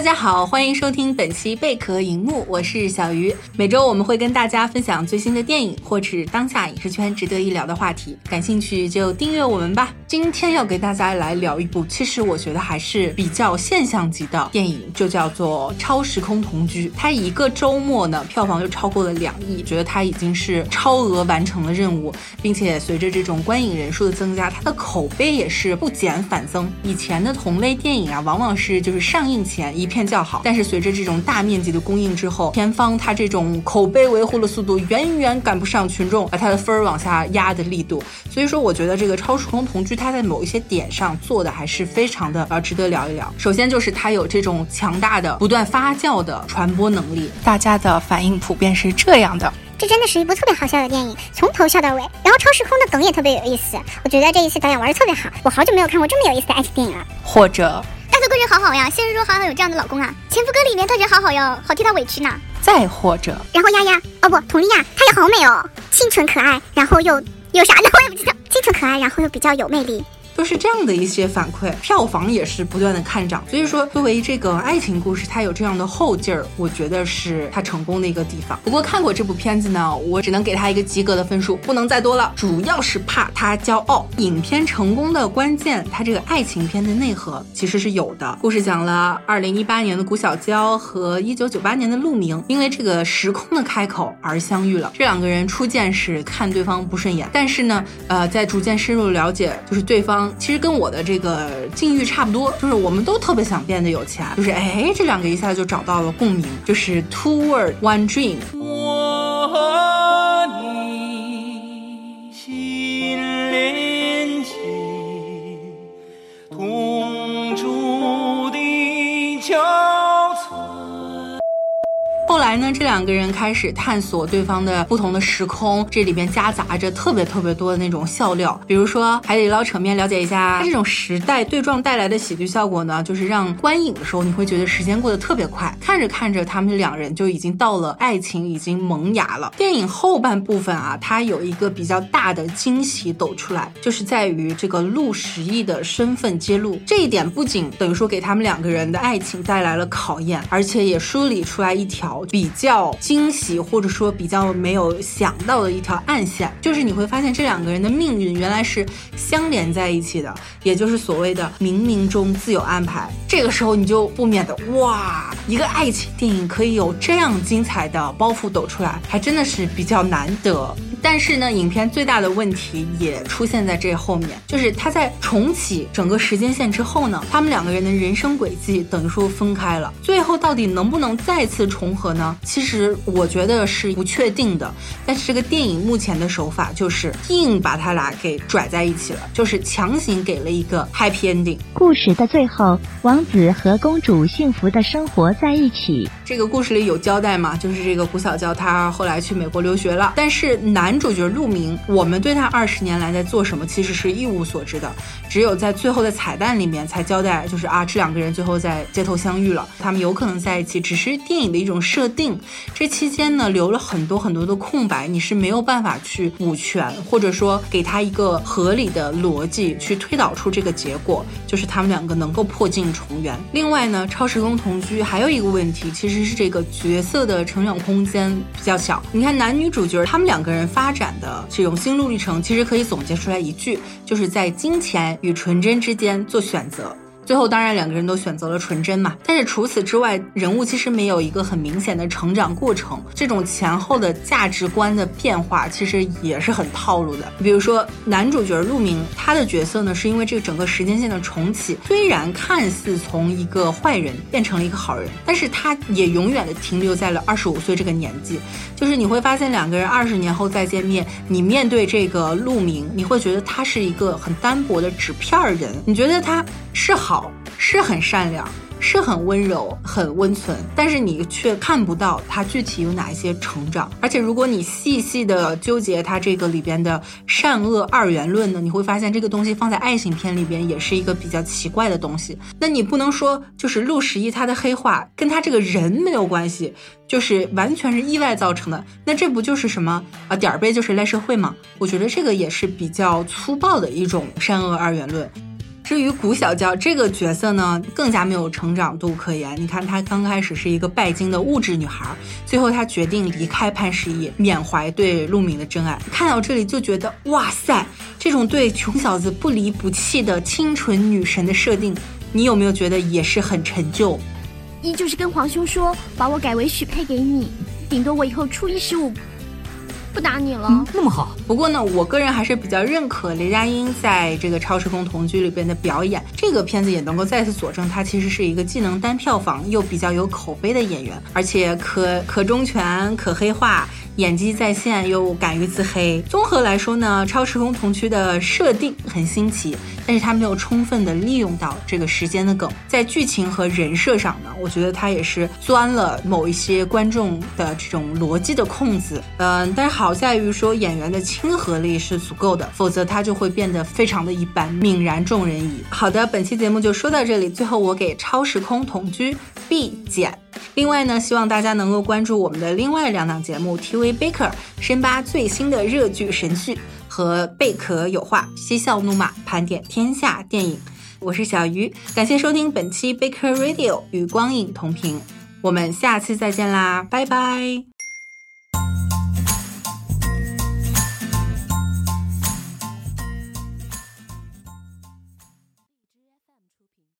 大家好，欢迎收听本期贝壳荧幕，我是小鱼。每周我们会跟大家分享最新的电影，或是当下影视圈值得一聊的话题。感兴趣就订阅我们吧。今天要给大家来聊一部，其实我觉得还是比较现象级的电影，就叫做《超时空同居》。它一个周末呢，票房就超过了两亿，觉得它已经是超额完成了任务，并且随着这种观影人数的增加，它的口碑也是不减反增。以前的同类电影啊，往往是就是上映前一片叫好，但是随着这种大面积的供应之后，片方它这种口碑维护的速度远远赶不上群众把它的分儿往下压的力度。所以说，我觉得这个《超时空同居》它在某一些点上做的还是非常的呃值得聊一聊。首先就是它有这种强大的不断发酵的传播能力，大家的反应普遍是这样的。这真的是一部特别好笑的电影，从头笑到尾。然后超时空的梗也特别有意思，我觉得这一次导演玩的特别好。我好久没有看过这么有意思的爱情电影了。或者大头贵人好好呀，现实中好好有这样的老公啊。前夫哥里面他人好好哟，好替他委屈呢。再或者，然后丫丫，哦不，佟丽娅，她也好美哦，清纯可爱，然后又有啥呢？我也不知道，清纯可爱，然后又比较有魅力。都是这样的一些反馈，票房也是不断的看涨。所以说，作为这个爱情故事，它有这样的后劲儿，我觉得是它成功的一个地方。不过看过这部片子呢，我只能给它一个及格的分数，不能再多了。主要是怕它骄傲。影片成功的关键，它这个爱情片的内核其实是有的。故事讲了二零一八年的古小娇和一九九八年的陆明，因为这个时空的开口而相遇了。这两个人初见时看对方不顺眼，但是呢，呃，在逐渐深入了解，就是对方。其实跟我的这个境遇差不多，就是我们都特别想变得有钱，就是哎，这两个一下就找到了共鸣，就是 two word one dream。来呢，这两个人开始探索对方的不同的时空，这里边夹杂着特别特别多的那种笑料，比如说海底捞扯面，了解一下它这种时代对撞带来的喜剧效果呢，就是让观影的时候你会觉得时间过得特别快，看着看着他们两人就已经到了爱情已经萌芽了。电影后半部分啊，它有一个比较大的惊喜抖出来，就是在于这个陆十亿的身份揭露，这一点不仅等于说给他们两个人的爱情带来了考验，而且也梳理出来一条。比比较惊喜，或者说比较没有想到的一条暗线，就是你会发现这两个人的命运原来是相连在一起的，也就是所谓的冥冥中自有安排。这个时候你就不免的哇，一个爱情电影可以有这样精彩的包袱抖出来，还真的是比较难得。但是呢，影片最大的问题也出现在这后面，就是他在重启整个时间线之后呢，他们两个人的人生轨迹等于说分开了，最后到底能不能再次重合呢？其实我觉得是不确定的。但是这个电影目前的手法就是硬把他俩给拽在一起了，就是强行给了一个 happy ending。故事的最后，王子和公主幸福的生活在一起。这个故事里有交代嘛？就是这个谷小娇她后来去美国留学了，但是男主角陆明，我们对他二十年来在做什么其实是一无所知的，只有在最后的彩蛋里面才交代，就是啊这两个人最后在街头相遇了，他们有可能在一起，只是电影的一种设定。这期间呢留了很多很多的空白，你是没有办法去补全，或者说给他一个合理的逻辑去推导出这个结果，就是他们两个能够破镜重圆。另外呢，超时空同居还有一个问题，其实其实这个角色的成长空间比较小。你看男女主角他们两个人发展的这种心路历程，其实可以总结出来一句，就是在金钱与纯真之间做选择。最后当然两个人都选择了纯真嘛，但是除此之外，人物其实没有一个很明显的成长过程，这种前后的价值观的变化其实也是很套路的。比如说男主角陆明，他的角色呢是因为这个整个时间线的重启，虽然看似从一个坏人变成了一个好人，但是他也永远的停留在了二十五岁这个年纪。就是你会发现两个人二十年后再见面，你面对这个陆明，你会觉得他是一个很单薄的纸片人，你觉得他是好。是很善良，是很温柔，很温存，但是你却看不到他具体有哪一些成长。而且，如果你细细的纠结他这个里边的善恶二元论呢，你会发现这个东西放在爱情片里边也是一个比较奇怪的东西。那你不能说就是陆十一他的黑化跟他这个人没有关系，就是完全是意外造成的。那这不就是什么啊点儿背就是赖社会吗？我觉得这个也是比较粗暴的一种善恶二元论。至于谷小娇这个角色呢，更加没有成长度可言。你看，她刚开始是一个拜金的物质女孩，最后她决定离开潘石屹，缅怀对陆明的真爱。看到这里就觉得，哇塞，这种对穷小子不离不弃的清纯女神的设定，你有没有觉得也是很陈旧？一就是跟皇兄说，把我改为许配给你，顶多我以后初一十五。不打你了，那么好。不过呢，我个人还是比较认可雷佳音在这个《超时空同居》里边的表演。这个片子也能够再次佐证，他其实是一个既能单票房又比较有口碑的演员，而且可可忠犬可黑化。演技在线又敢于自黑，综合来说呢，超时空同居的设定很新奇，但是他没有充分的利用到这个时间的梗，在剧情和人设上呢，我觉得他也是钻了某一些观众的这种逻辑的空子。嗯，但是好在于说演员的亲和力是足够的，否则他就会变得非常的一般，泯然众人矣。好的，本期节目就说到这里，最后我给超时空同居 B 减。另外呢，希望大家能够关注我们的另外两档节目：TV Baker 深扒最新的热剧神剧和贝壳有话嬉笑怒骂盘点天下电影。我是小鱼，感谢收听本期 Baker Radio 与光影同频，我们下次再见啦，拜拜。